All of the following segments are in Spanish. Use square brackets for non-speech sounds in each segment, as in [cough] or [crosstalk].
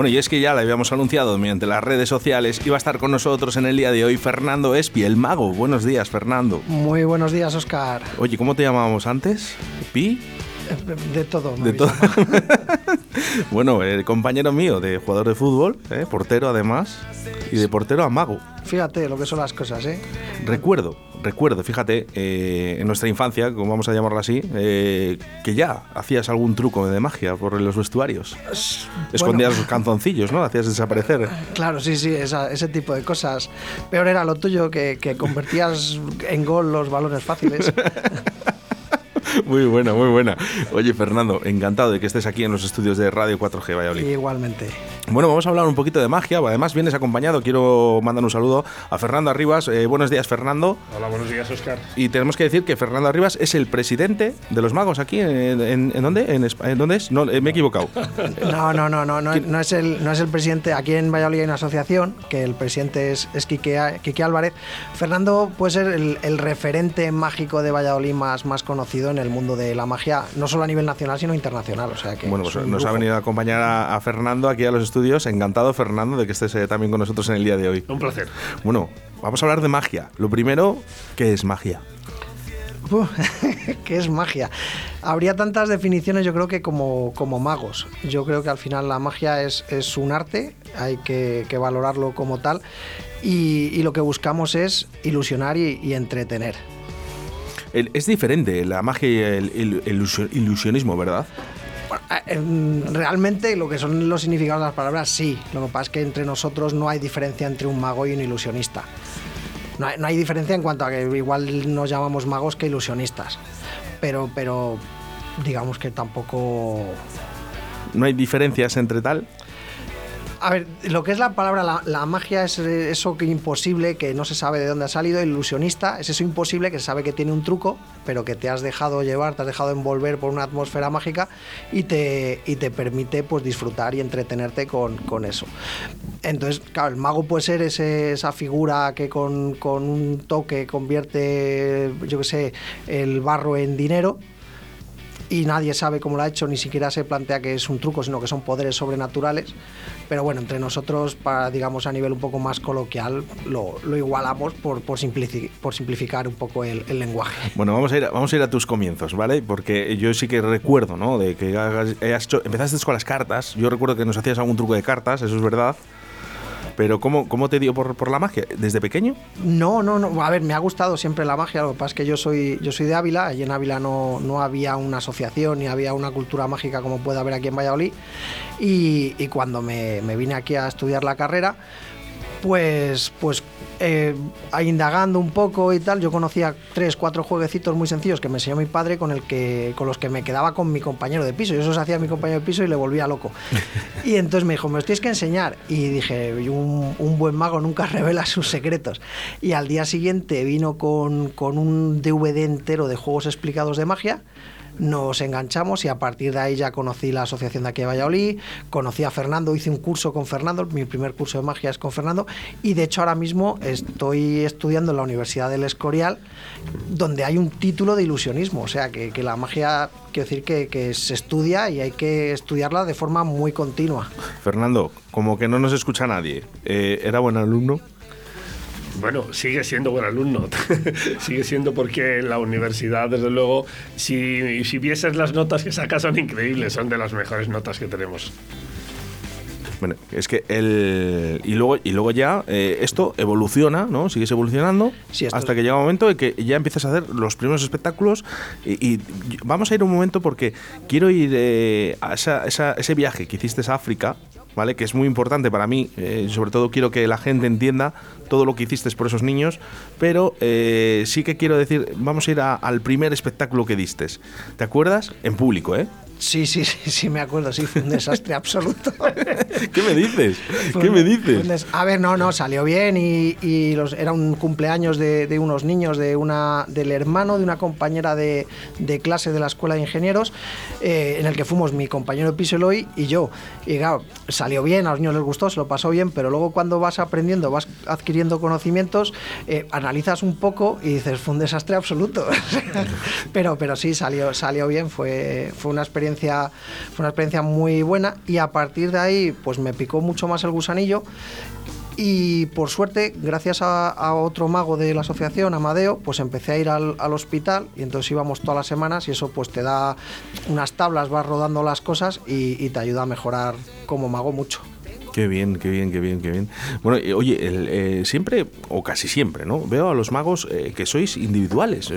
Bueno, y es que ya le habíamos anunciado mediante las redes sociales, iba a estar con nosotros en el día de hoy Fernando Espi, el mago. Buenos días, Fernando. Muy buenos días, Oscar. Oye, ¿cómo te llamábamos antes? ¿Pi? [laughs] De todo. De todo. [laughs] bueno, el compañero mío de jugador de fútbol, ¿eh? portero además, y de portero a mago. Fíjate lo que son las cosas, ¿eh? Recuerdo, recuerdo, fíjate, eh, en nuestra infancia, como vamos a llamarlo así, eh, que ya hacías algún truco de magia por los vestuarios. Escondías los canzoncillos, ¿no? Hacías desaparecer. Claro, sí, sí, ese tipo de cosas. Peor era lo tuyo, que, que convertías en gol los balones fáciles. [laughs] [laughs] Muy buena, muy buena. Oye, Fernando, encantado de que estés aquí en los estudios de Radio 4G Valladolid. Igualmente. Bueno, vamos a hablar un poquito de magia. Además, vienes acompañado. Quiero mandar un saludo a Fernando Arribas. Eh, buenos días, Fernando. Hola, buenos días, Oscar. Y tenemos que decir que Fernando Arribas es el presidente de los magos aquí. ¿En, dónde? ¿En, dónde es? No, eh, me he equivocado. [laughs] No, no, no, no, no, es el, no es el presidente. Aquí en Valladolid hay una asociación que el presidente es, es Quique, Álvarez. Fernando puede ser el, referente mágico de Valladolid más, más conocido en el mundo de la magia, no solo a nivel nacional, sino internacional. O sea que bueno, pues nos ha venido a acompañar a, Fernando aquí a los estudios. Encantado, Fernando, de que estés eh, también con nosotros en el día de hoy. Un placer. Bueno, vamos a hablar de magia. Lo primero, ¿qué es magia? [laughs] ¿Qué es magia? Habría tantas definiciones, yo creo que como, como magos. Yo creo que al final la magia es, es un arte, hay que, valorarlo como tal, y, lo que buscamos es ilusionar y entretener es diferente la magia y el, ilusionismo, ¿verdad? Em, realmente lo que son los significados de las palabras, sí. Lo que pasa es que entre nosotros no hay diferencia entre un mago y un ilusionista. No hay, diferencia en cuanto a que igual nos llamamos magos que ilusionistas. Pero, pero digamos que tampoco... ¿No hay diferencias entre tal? A ver, lo que es la palabra, la, magia es eso que imposible, que no se sabe de dónde ha salido, ilusionista, es eso imposible que se sabe que tiene un truco, pero que te has dejado llevar, te has dejado envolver por una atmósfera mágica y te, y te permite pues disfrutar y entretenerte con, con eso. Entonces, claro, el mago puede ser esa figura que con, con un toque convierte, yo qué sé, el barro en dinero y nadie sabe cómo lo ha hecho, ni siquiera se plantea que es un truco, sino que son poderes sobrenaturales. Pero bueno, entre nosotros, para, digamos, a nivel un poco más coloquial, lo, igualamos por, por, simplificar un poco el, lenguaje. Bueno, vamos a, ir, vamos a ir a tus comienzos, ¿vale? Porque yo sí que recuerdo, ¿no? De que empezaste con las cartas. Yo recuerdo que nos hacías algún truco de cartas, eso es verdad. Pero ¿cómo, cómo te dio por, por, la magia? ¿Desde pequeño? No, no, no. A ver, me ha gustado siempre la magia. Lo que pasa es que yo soy, yo soy de Ávila. y en Ávila no, no había una asociación ni había una cultura mágica como puede haber aquí en Valladolid. Y, y cuando me, me vine aquí a estudiar la carrera, pues, pues eh, indagando un poco y tal, yo conocía tres, cuatro jueguecitos muy sencillos que me enseñó mi padre con, el que, con los que me quedaba con mi compañero de piso. Yo eso hacía mi compañero de piso y le volvía loco. [laughs] y entonces me dijo, me los tienes que enseñar. Y dije, un, un, buen mago nunca [laughs] revela sus secretos. Y al día siguiente vino con, con un DVD entero de juegos explicados de magia nos enganchamos y a partir de ahí ya conocí la asociación de aquí de Valladolid, conocí a Fernando, hice un curso con Fernando, mi primer curso de magia es con Fernando y de hecho ahora mismo estoy estudiando en la Universidad del Escorial donde hay un título de ilusionismo, o sea que, la magia, quiero decir que, se estudia y hay que estudiarla de forma muy continua. Fernando, como que no nos escucha nadie, eh, ¿era buen alumno? Bueno, sigue siendo buen alumno. [laughs] sigue siendo porque en la universidad, desde luego, si, si vieses las notas que sacas son increíbles, son de las mejores notas que tenemos. Bueno, es que el. Y luego, y luego ya eh, esto evoluciona, ¿no? Sigues evolucionando hasta que llega un momento en que ya empiezas a hacer los primeros espectáculos. Y, vamos a ir un momento porque quiero ir eh, a ese viaje que hiciste a África, ¿vale? Que es muy importante para mí. Eh, sobre todo quiero que la gente entienda todo lo que hiciste por esos niños. Pero sí que quiero decir, vamos a ir al primer espectáculo que diste. ¿Te acuerdas? En público, ¿eh? Sí, sí, sí, sí, me acuerdo, sí, fue un desastre absoluto. [laughs] ¿Qué me dices? ¿Qué me dices? A ver, no, no, salió bien y, los, era un cumpleaños de, unos niños, de una, del hermano de una compañera de, clase de la Escuela de Ingenieros, eh, en el que fuimos mi compañero de piso Eloy y yo. Y claro, salió bien, a los niños les gustó, se lo pasó bien, pero luego cuando vas aprendiendo, vas adquiriendo conocimientos, eh, analizas un poco y dices, fue un desastre absoluto. [laughs] pero, pero sí, salió, salió bien, fue, fue una experiencia fue una experiencia muy buena y a partir de ahí pues me picó mucho más el gusanillo y por suerte, gracias a, otro mago de la asociación, Amadeo, pues empecé a ir al, hospital y entonces íbamos todas las semanas y eso pues te da unas tablas, vas rodando las cosas y te ayuda a mejorar como mago mucho. Qué bien, qué bien, qué bien, qué bien. Bueno, eh, oye, eh, siempre, o casi siempre, ¿no? Veo a los magos eh, que sois individuales.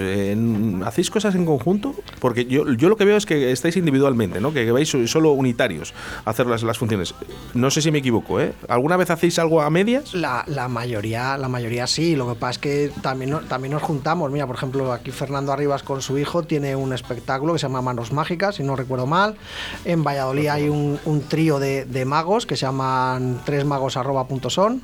¿Hacéis cosas en conjunto? Porque yo, yo lo que veo es que estáis individualmente, ¿no? Que, vais solo unitarios a hacer las, las funciones. No sé si me equivoco, ¿eh? ¿Alguna vez hacéis algo a medias? La, la mayoría, la mayoría sí. Lo que pasa es que también, también nos juntamos. Mira, por ejemplo, aquí Fernando Arribas con su hijo tiene un espectáculo que se llama Manos Mágicas, si no recuerdo mal. En Valladolid hay un, un trío de, de magos que se llama tresmagos.son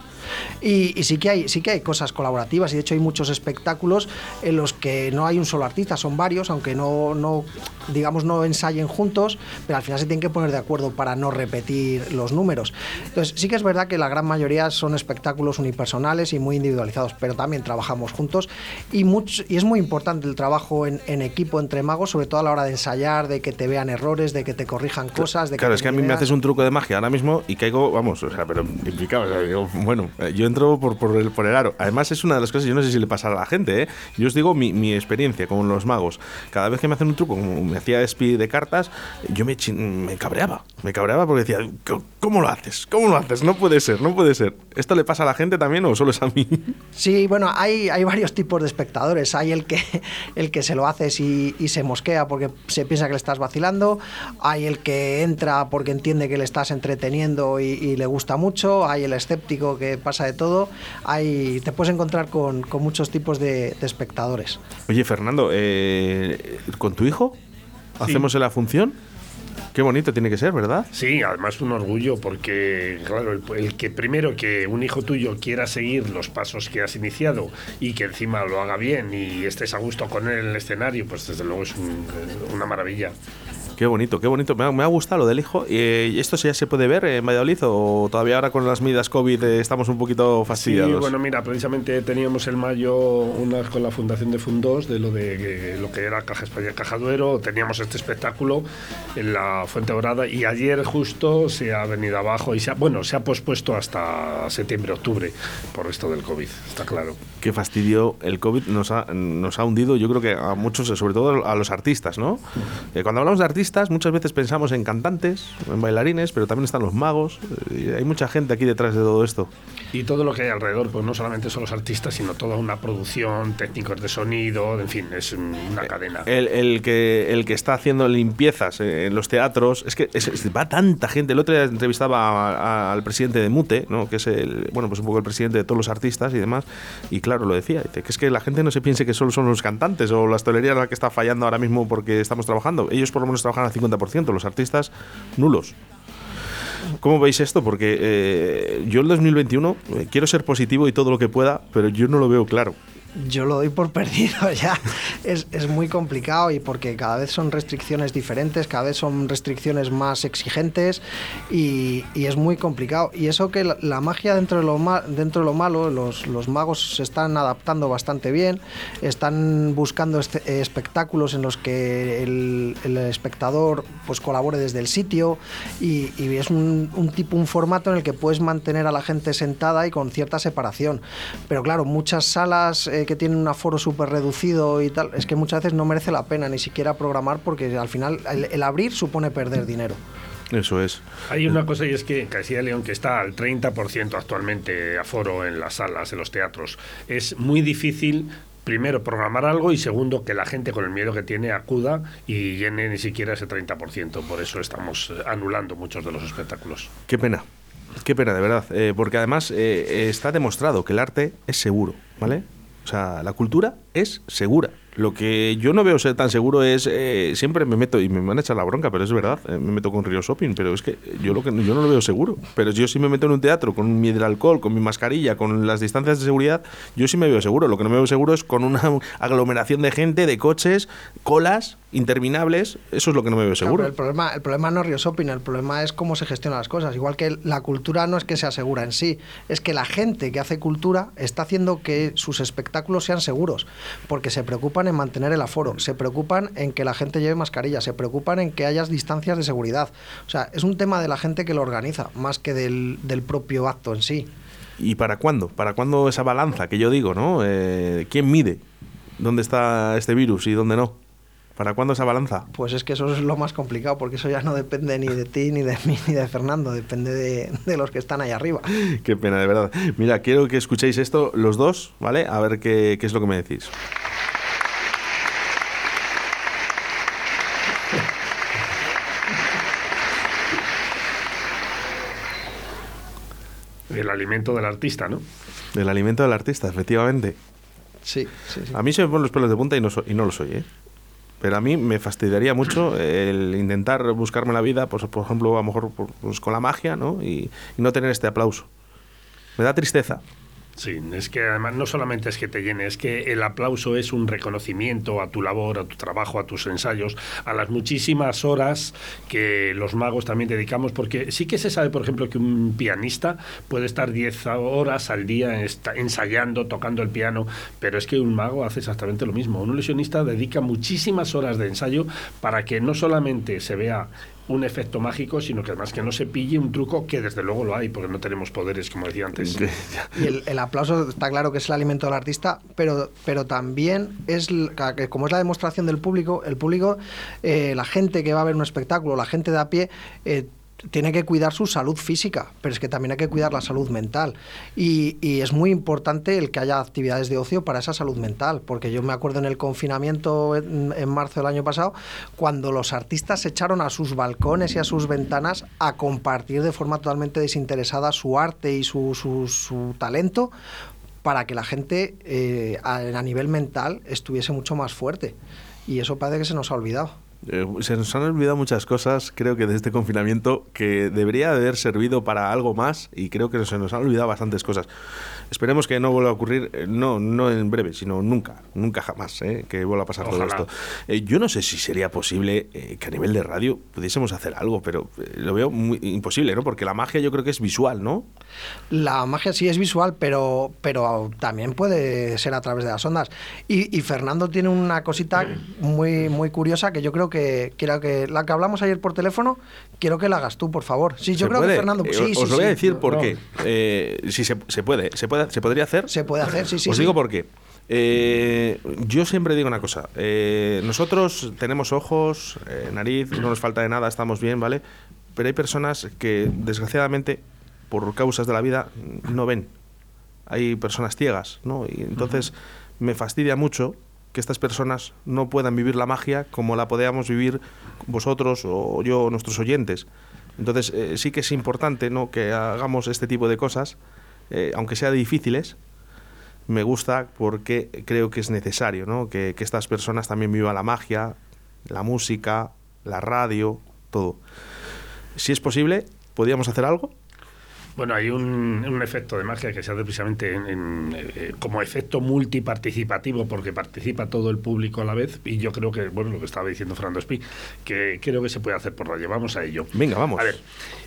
y, y, sí que hay sí que hay cosas colaborativas y de hecho hay muchos espectáculos en los que no hay un solo artista, son varios, aunque no, no digamos no ensayen juntos, pero al final se tienen que poner de acuerdo para no repetir los números. Entonces sí que es verdad que la gran mayoría son espectáculos unipersonales y muy individualizados, pero también trabajamos juntos y, mucho, y es muy importante el trabajo en, equipo entre magos, sobre todo a la hora de ensayar, de que te vean errores, de que te corrijan cosas. De claro, es que a mí me haces un truco de magia ahora mismo y caigo, vamos, o sea, pero implicado. bueno, eh, yo entro por, el, aro. Además, es una de las cosas, yo no sé si le pasa a la gente, ¿eh? Yo os digo mi, experiencia con los magos. Cada vez que me hacen un truco, como me hacía speed de cartas, yo me, me cabreaba. Me cabreaba porque decía, ¿cómo lo haces? ¿Cómo lo haces? No puede ser, no puede ser. ¿Esto le pasa a la gente también o solo es a mí? Sí, bueno, hay, hay varios tipos de espectadores. Hay el que, el que se lo haces y, y se mosquea porque se piensa que le estás vacilando. Hay el que entra porque entiende que le estás entreteniendo y, y le gusta mucho, hay el escéptico que pasa de todo, hay, te puedes encontrar con, muchos tipos de, espectadores. Oye, Fernando, eh, ¿con tu hijo hacemos la función? Qué bonito tiene que ser, ¿verdad? Sí, además un orgullo porque, claro, el, que primero que un hijo tuyo quiera seguir los pasos que has iniciado y que encima lo haga bien y estés a gusto con él en el escenario, pues desde luego es una maravilla. Qué bonito, qué bonito. Me ha, gustado lo del hijo. Eh, ¿Y esto ya se puede ver en Valladolid o todavía ahora con las medidas COVID estamos un poquito fastidiados? Sí, bueno, mira, precisamente teníamos el mayo una con la Fundación de Fundos de lo de lo que era Caja España Caja Duero. Teníamos este espectáculo en la Fuente Dorada y ayer justo se ha venido abajo y se ha, bueno, se ha pospuesto hasta septiembre, octubre por esto del COVID, está claro. Qué fastidio. El COVID nos ha, nos ha hundido, yo creo que a muchos, sobre todo a los artistas, ¿no? Eh, cuando hablamos de artistas, muchas veces pensamos en cantantes, en bailarines, pero también están los magos. Y hay mucha gente aquí detrás de todo esto. Y todo lo que hay alrededor, pues no solamente son los artistas, sino toda una producción, técnicos de sonido, en fin, es una cadena. El, que, el que está haciendo limpiezas en los teatros, es que va tanta gente. El otro día entrevistaba al presidente de Mute, ¿no? que es el, bueno, pues un poco el presidente de todos los artistas y demás, y claro, lo decía, que es que la gente no se piense que solo son los cantantes o la hostelería la que está fallando ahora mismo porque estamos trabajando. Ellos por lo menos trabajan al 50%, los artistas nulos. ¿Cómo veis esto? Porque eh, yo el 2021 eh, quiero ser positivo y todo lo que pueda, pero yo no lo veo claro yo lo doy por [laughs] perdido ya. Es, es, muy complicado y porque cada vez son restricciones diferentes, cada vez son restricciones más exigentes y, es muy complicado. Y eso que la, magia dentro de lo, dentro de lo malo, los, los, magos se están adaptando bastante bien, están buscando espectáculos en los que el, espectador pues colabore desde el sitio y, es un, tipo, un formato en el que puedes mantener a la gente sentada y con cierta separación. Pero claro, muchas salas... que tienen un aforo súper reducido y tal, es que muchas veces no merece la pena ni siquiera programar porque al final el, abrir supone perder dinero. Eso es. Hay una cosa y es que Castilla y León, que está al 30% actualmente aforo en las salas, en los teatros, es muy difícil primero programar algo y segundo que la gente con el miedo que tiene acuda y llene ni siquiera ese 30%. Por eso estamos eh, anulando muchos de los espectáculos. Qué pena. Qué pena, de verdad. Eh, porque además eh, está demostrado que el arte es seguro, ¿vale? O sea, la cultura es segura. Lo que yo no veo ser tan seguro es, eh, siempre me meto, y me van a echar la bronca, pero es verdad, eh, me meto con Río Shopping, pero es que yo, lo que yo no lo veo seguro. Pero yo sí me meto en un teatro con mi alcohol, con mi mascarilla, con las distancias de seguridad, yo sí me veo seguro. Lo que no me veo seguro es con una [laughs] aglomeración de gente, de coches, colas interminables, eso es lo que no me veo seguro. el, problema, el problema no es Río Shopping, el problema es cómo se gestionan las cosas. Igual que la cultura no es que sea segura en sí, es que la gente que hace cultura está haciendo que sus espectáculos sean seguros. porque se preocupan en mantener el aforo, se preocupan en que la gente lleve mascarilla, se preocupan en que haya distancias de seguridad. O sea, es un tema de la gente que lo organiza, más que del, propio acto en sí. ¿Y para cuándo? ¿Para cuándo esa balanza que yo digo, no? Eh, ¿Quién mide dónde está este virus y dónde no? ¿Para cuándo esa balanza? Pues es que eso es lo más complicado, porque eso ya no depende ni de ti, ni de mí, ni de Fernando, depende de, los que están ahí arriba. Qué pena, de verdad. Mira, quiero que escuchéis esto los dos, ¿vale? A ver qué, qué es lo que me decís. El alimento del artista, ¿no? El alimento del artista, efectivamente. Sí, sí, sí. A mí se me ponen los pelos de punta y no, y no lo soy, ¿eh? Pero a mí me fastidiaría mucho el intentar buscarme la vida, pues, por ejemplo, a lo mejor pues, con la magia, ¿no? y no tener este aplauso. Me da tristeza. Sí, es que además no solamente es que te llene, es que el aplauso es un reconocimiento a tu labor, a tu trabajo, a tus ensayos, a las muchísimas horas que los magos también dedicamos, porque sí que se sabe, por ejemplo, que un pianista puede estar 10 horas al día ensayando, tocando el piano, pero es que un mago hace exactamente lo mismo. Un ilusionista dedica muchísimas horas de ensayo para que no solamente se vea un efecto mágico, sino que además que no se pille un truco que desde luego lo hay, porque no tenemos poderes, como decía antes. [laughs] Y el, aplauso está claro que es el alimento del artista, pero, pero también es, como es la demostración del público, el público, eh, la gente que va a ver un espectáculo, la gente de a pie, eh, tiene que cuidar su salud física, pero es que también hay que cuidar la salud mental. Y, es muy importante el que haya actividades de ocio para esa salud mental, porque yo me acuerdo en el confinamiento en, marzo del año pasado, cuando los artistas se echaron a sus balcones y a sus ventanas a compartir de forma totalmente desinteresada su arte y su, su, talento para que la gente eh, a nivel mental estuviese mucho más fuerte. Y eso parece que se nos ha olvidado. Eh, se nos han olvidado muchas cosas, creo que de este confinamiento, que debería haber servido para algo más y creo que se nos han olvidado bastantes cosas. Esperemos que no vuelva a ocurrir, eh, no, no en breve, sino nunca, nunca jamás, eh, que vuelva a pasar todo esto. yo no sé si sería posible que a nivel de radio pudiésemos hacer algo, pero lo veo muy imposible, ¿no? Porque la magia yo creo que es visual, ¿no? La magia sí es visual, pero, pero también puede ser a través de las ondas. Y, y Fernando tiene una cosita muy, muy curiosa que yo creo que, quiero que la que hablamos ayer por teléfono, quiero que la hagas tú, por favor. Sí, yo creo que Fernando. Eh, sí, os lo voy a decir por qué. Eh, si se, puede, se puede, se podría hacer. Se puede hacer, sí, sí. Os digo por qué. Eh, yo siempre digo una cosa. nosotros tenemos ojos, nariz, no nos falta de nada, estamos bien, ¿vale? Pero hay personas que, desgraciadamente, por causas de la vida, no ven. Hay personas ciegas, ¿no? Y entonces me fastidia mucho que estas personas no puedan vivir la magia como la podíamos vivir vosotros o yo o nuestros oyentes. Entonces eh, sí que es importante ¿no? que hagamos este tipo de cosas, eh, aunque sea difíciles, me gusta porque creo que es necesario ¿no? que, que estas personas también vivan la magia, la música, la radio, todo. Si es posible, ¿podríamos hacer algo? Bueno, hay un, efecto de magia que se hace precisamente eh, como efecto multiparticipativo, porque participa todo el público a la vez, y yo creo que, bueno, lo que estaba diciendo Fernando Spi, que creo que se puede hacer por radio. Vamos a ello. Venga, vamos. A ver,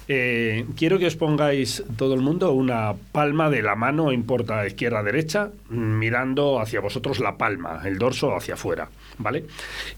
eh, quiero que os pongáis todo el mundo una palma de la mano, importa izquierda o derecha, mirando hacia vosotros la palma, el dorso hacia afuera, ¿vale?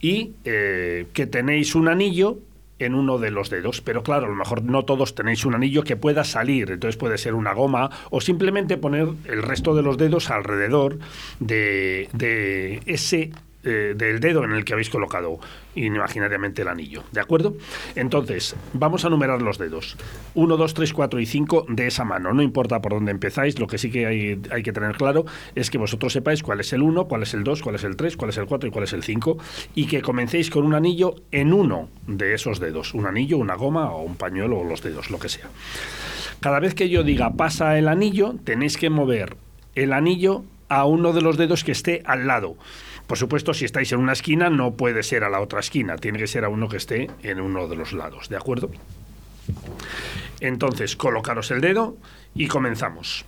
Y eh, que tenéis un anillo en uno de los dedos, pero claro, a lo mejor no todos tenéis un anillo que pueda salir, entonces puede ser una goma o simplemente poner el resto de los dedos alrededor de, de ese eh, del dedo en el que habéis colocado imaginariamente el anillo. ¿De acuerdo? Entonces, vamos a numerar los dedos. 1, 2, 3, 4 y 5 de esa mano. No importa por dónde empezáis, lo que sí que hay, hay que tener claro es que vosotros sepáis cuál es el 1, cuál es el 2, cuál es el 3, cuál es el 4 y cuál es el 5 y que comencéis con un anillo en uno de esos dedos. Un anillo, una goma o un pañuelo o los dedos, lo que sea. Cada vez que yo diga pasa el anillo, tenéis que mover el anillo a uno de los dedos que esté al lado. Por supuesto, si estáis en una esquina, no puede ser a la otra esquina, tiene que ser a uno que esté en uno de los lados, ¿de acuerdo? Entonces, colocaros el dedo y comenzamos.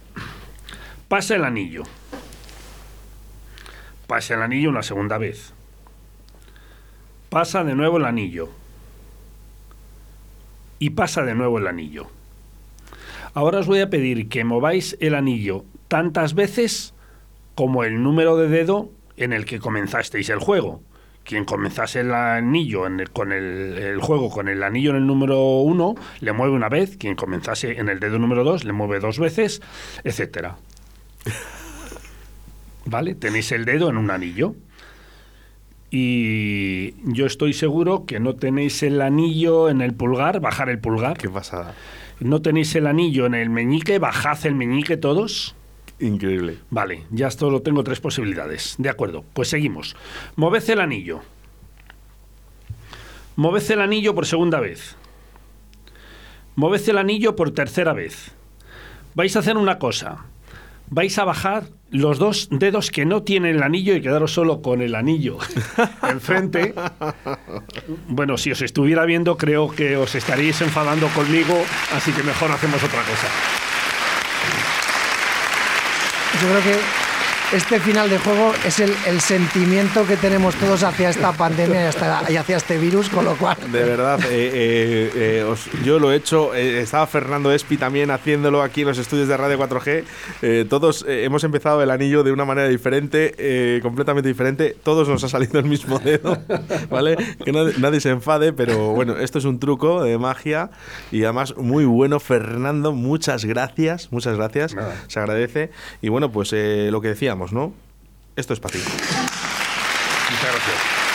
Pasa el anillo. Pasa el anillo una segunda vez. Pasa de nuevo el anillo. Y pasa de nuevo el anillo. Ahora os voy a pedir que mováis el anillo tantas veces como el número de dedo en el que comenzasteis el juego. Quien comenzase el anillo con el, juego con el anillo en el número uno, le mueve una vez. Quien comenzase en el dedo número dos, le mueve dos veces, etcétera. [laughs] ¿Vale? Tenéis el dedo en un anillo. Y yo estoy seguro que no tenéis el anillo en el pulgar, bajar el pulgar. Qué pasada. No tenéis el anillo en el meñique, bajad el meñique todos. Increíble. Vale, ya solo tengo tres posibilidades. De acuerdo, pues seguimos. Moved el anillo. Moved el anillo por segunda vez. Moved el anillo por tercera vez. Vais a hacer una cosa. Vais a bajar los dos dedos que no tienen el anillo y quedaros solo con el anillo [laughs] enfrente. Bueno, si os estuviera viendo, creo que os estaríais enfadando conmigo, así que mejor hacemos otra cosa. Yo creo que este final de juego es el, sentimiento que tenemos todos hacia esta pandemia y, hacia este virus, con lo cual... De verdad, eh, eh, eh, yo lo he hecho, estaba Fernando Espi también haciéndolo aquí en los estudios de Radio 4G, todos hemos empezado el anillo de una manera diferente, completamente diferente, todos nos ha salido el mismo dedo, [laughs] ¿vale? Que nadie, se enfade, pero bueno, esto es un truco de magia. Y además muy bueno, Fernando, muchas gracias, muchas gracias, se agradece. Y bueno, pues lo que decía ¿no? Esto es para ti. Muchas gracias.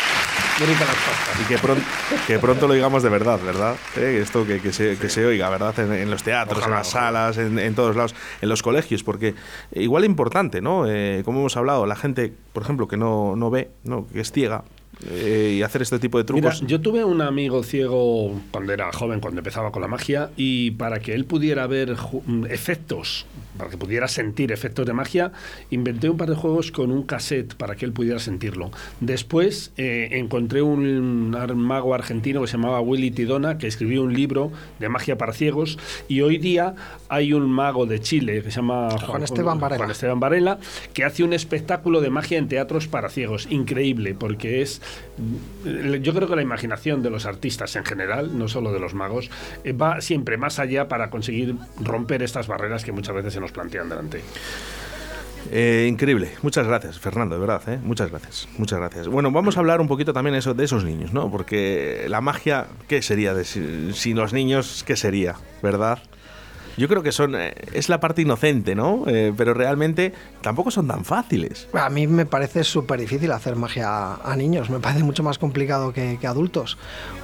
Y que pronto, que pronto lo digamos de verdad, ¿verdad? Eh, esto que, que, se, que, se, oiga, ¿verdad? En, los teatros, en las salas, en, todos lados, en los colegios, porque igual importante, ¿no? Eh, como hemos hablado, la gente, por ejemplo, que no, no ve, ¿no? que es ciega, eh, y hacer este tipo de trucos. yo tuve un amigo ciego cuando era joven, cuando empezaba con la magia, y para que él pudiera ver mm, efectos, para que pudiera sentir efectos de magia, inventé un par de juegos con un cassette para que él pudiera sentirlo. Después eh, encontré un mago argentino que se llamaba Willy Tidona, que escribió un libro de magia para ciegos, y hoy día hay un mago de Chile que se llama Juan, Esteban Varela. Juan Esteban Varela, que hace un espectáculo de magia en teatros para ciegos, increíble, porque es yo creo que la imaginación de los artistas en general, no solo de los magos, eh, va siempre más allá para conseguir romper estas barreras que muchas veces se nos plantean delante. Eh, increíble. Muchas gracias, Fernando, de verdad. ¿eh? Muchas gracias. Muchas gracias. Bueno, vamos a hablar un poquito también de esos niños, ¿no? Porque la magia, ¿qué sería de, sin los niños? ¿Qué sería? ¿Verdad? Yo creo que son eh, es la parte inocente, ¿no? Eh, pero realmente tampoco son tan fáciles. A mí me parece súper difícil hacer magia a niños, me parece mucho más complicado que, adultos.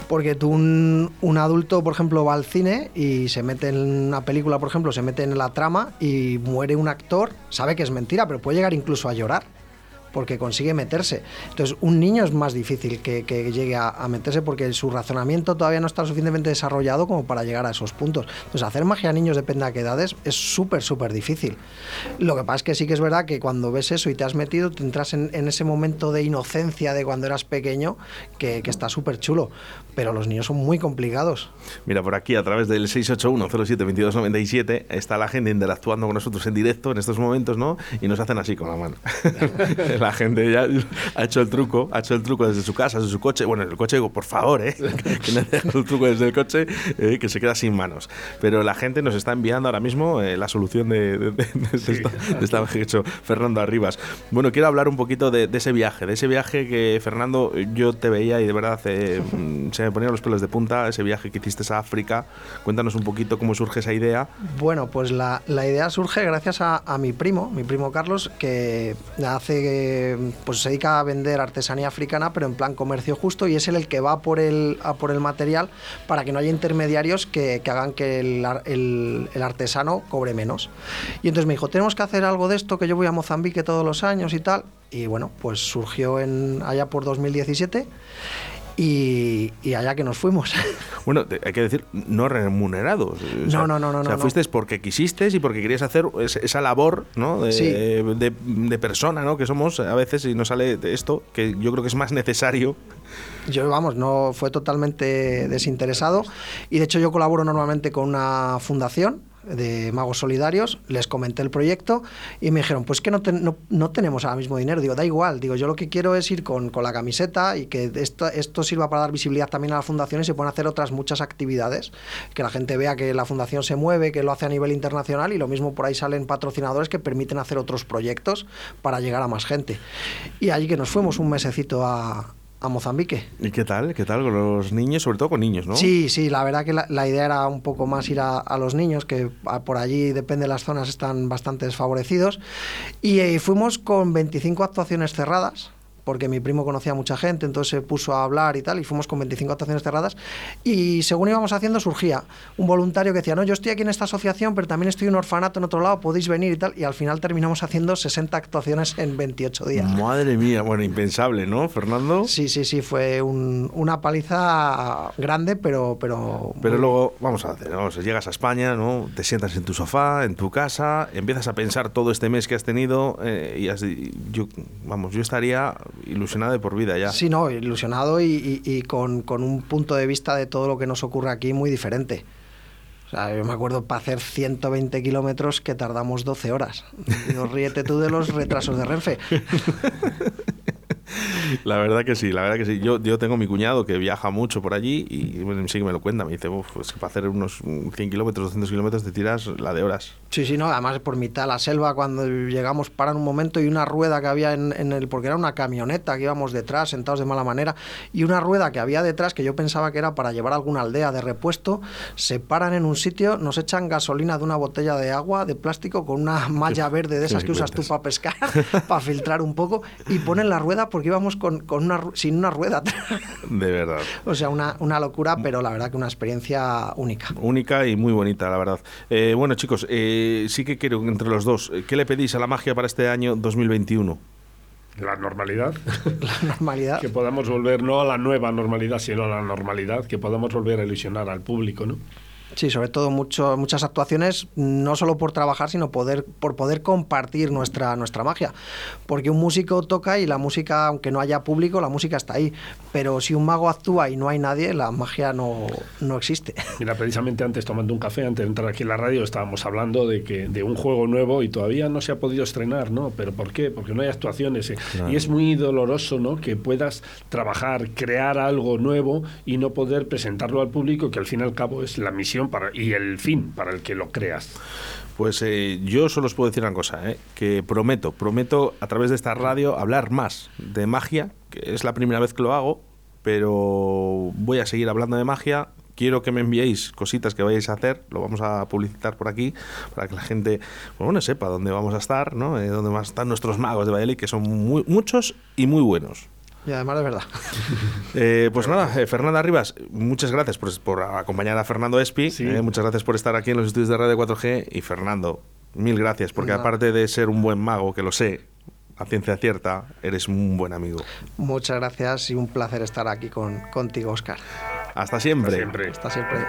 Porque tú, un, un, adulto, por ejemplo, va al cine y se mete en una película, por ejemplo, se mete en la trama y muere un actor, sabe que es mentira, pero puede llegar incluso a llorar porque consigue meterse. Entonces, un niño es más difícil que, llegue a, meterse porque su razonamiento todavía no está suficientemente desarrollado como para llegar a esos puntos. Entonces, hacer magia a niños depende de qué edades es súper, súper difícil. Lo que pasa es que sí que es verdad que cuando ves eso y te has metido, te entras en, ese momento de inocencia de cuando eras pequeño que, que está súper chulo. Pero los niños son muy complicados. Mira, por aquí a través del 681-07-2297 está la gente interactuando con nosotros en directo en estos momentos, ¿no? Y nos hacen así con la mano. [laughs] [laughs] la gente ya ha hecho el truco, ha hecho el truco desde su casa, desde su coche. Bueno, en el coche digo, por favor, ¿eh? [laughs] que no deje el truco desde el coche, eh, que se queda sin manos. Pero la gente nos está enviando ahora mismo eh, la solución de, de, esta, que ha hecho Fernando Arribas. Bueno, quiero hablar un poquito de, ese viaje, de ese viaje que Fernando, yo te veía y de verdad eh, se me ponían los pelos de punta, ese viaje que hiciste a África. Cuéntanos un poquito cómo surge esa idea. Bueno, pues la, la idea surge gracias a, a mi primo, mi primo Carlos, que hace pues se dedica a vender artesanía africana, pero en plan comercio justo, y es el que va por el, por el material para que no haya intermediarios que, hagan que el, artesano cobre menos. Y entonces me dijo, tenemos que hacer algo de esto, que yo voy a Mozambique todos los años y tal. Y bueno, pues surgió en, allá por 2017 y, allá que nos fuimos. [laughs] Bueno, hay que decir, no remunerados. no, no, no, no. O sea, fuiste porque quisiste y porque querías hacer esa labor ¿no? de, de, persona ¿no? que somos a veces y nos sale de esto, que yo creo que es más necesario. Yo, vamos, no fue totalmente desinteresado y de hecho yo colaboro normalmente con una fundación de Magos Solidarios, les comenté el proyecto y me dijeron, pues que no, no, tenemos ahora mismo dinero. Digo, da igual, digo, yo lo que quiero es ir con, con la camiseta y que esto, esto sirva para dar visibilidad también a la fundación y se pueden hacer otras muchas actividades, que la gente vea que la fundación se mueve, que lo hace a nivel internacional y lo mismo por ahí salen patrocinadores que permiten hacer otros proyectos para llegar a más gente. Y allí que nos fuimos un mesecito a, a Mozambique. ¿Y qué tal? ¿Qué tal con los niños? Sobre todo con niños, ¿no? Sí, sí, la verdad que la, idea era un poco más ir a, los niños, que por allí, depende de las zonas, están bastante desfavorecidos. Y eh, fuimos con 25 actuaciones cerradas porque mi primo conocía a mucha gente, entonces se puso a hablar y tal, y fuimos con 25 actuaciones cerradas, y según íbamos haciendo surgía un voluntario que decía, no, yo estoy aquí en esta asociación, pero también estoy en un orfanato en otro lado, podéis venir y tal, y al final terminamos haciendo 60 actuaciones en 28 días. Madre mía, bueno, impensable, ¿no, Fernando? Sí, sí, sí, fue una paliza grande, pero... Pero, pero luego, vamos a hacer, ¿no? llegas a España, ¿no? Te sientas en tu sofá, en tu casa, empiezas a pensar todo este mes que has tenido, eh, y así, yo, vamos, yo estaría ilusionado de por vida ya. Sí, no, ilusionado y, con, un punto de vista de todo lo que nos ocurre aquí muy diferente. O sea, yo me acuerdo para hacer 120 kilómetros que tardamos 12 horas. Digo, ríete tú de los retrasos de Renfe. [laughs] La verdad que sí, la verdad que sí. Yo, yo tengo mi cuñado que viaja mucho por allí y bueno, sí que me lo cuenta. Me dice, es que para hacer unos 100 kilómetros, 200 kilómetros te tiras la de horas. Sí, sí, no. Además, por mitad de la selva, cuando llegamos, paran un momento y una rueda que había en, en, el. Porque era una camioneta que íbamos detrás, sentados de mala manera, y una rueda que había detrás que yo pensaba que era para llevar a alguna aldea de repuesto. Se paran en un sitio, nos echan gasolina de una botella de agua de plástico con una malla verde de esas que usas tú para pescar, [laughs] para filtrar un poco, y ponen la rueda porque íbamos con, con una, sin una rueda. De verdad. [laughs] o sea, una, una, locura, pero la verdad que una experiencia única. Única y muy bonita, la verdad. Eh, bueno, chicos, eh, sí que quiero entre los dos, ¿qué le pedís a la magia para este año 2021? La normalidad. [laughs] La normalidad. que podamos volver no a la nueva normalidad, sino a la normalidad, que podamos volver a ilusionar al público, ¿no? Sí, sobre todo mucho, muchas actuaciones, no solo por trabajar, sino poder, por poder compartir nuestra, nuestra magia. Porque un músico toca y la música, aunque no haya público, la música está ahí. Pero si un mago actúa y no hay nadie, la magia no, no existe. [laughs] Mira, precisamente antes tomando un café, antes de entrar aquí en la radio, estábamos hablando de que de un juego nuevo y todavía no se ha podido estrenar, ¿no? ¿Pero por qué? Porque no hay actuaciones. ¿eh? Y es muy doloroso, ¿no? Que puedas trabajar, crear algo nuevo y no poder presentarlo al público, que al fin y al cabo es la misión y el fin para el que lo creas. Pues eh, yo solo os puedo decir una cosa, eh, que prometo, prometo a través de esta radio hablar más de magia, que es la primera vez que lo hago, pero voy a seguir hablando de magia. Quiero que me enviéis cositas que vayáis a hacer, lo vamos a publicitar por aquí para que la gente bueno, sepa dónde vamos a estar, ¿no? Eh, dónde van a estar nuestros magos de Valladolid, que son muy, muchos y muy buenos. Y además de verdad. [laughs] Eh, pues nada, eh, Fernanda Rivas, muchas gracias por, acompañar a Fernando Espi. Eh, muchas gracias por estar aquí en los estudios de Radio 4G. Y Fernando, mil gracias, porque aparte de ser un buen mago, que lo sé, a ciencia cierta, eres un buen amigo. Muchas gracias y un placer estar aquí con, contigo, Oscar. Hasta siempre. siempre. Hasta siempre.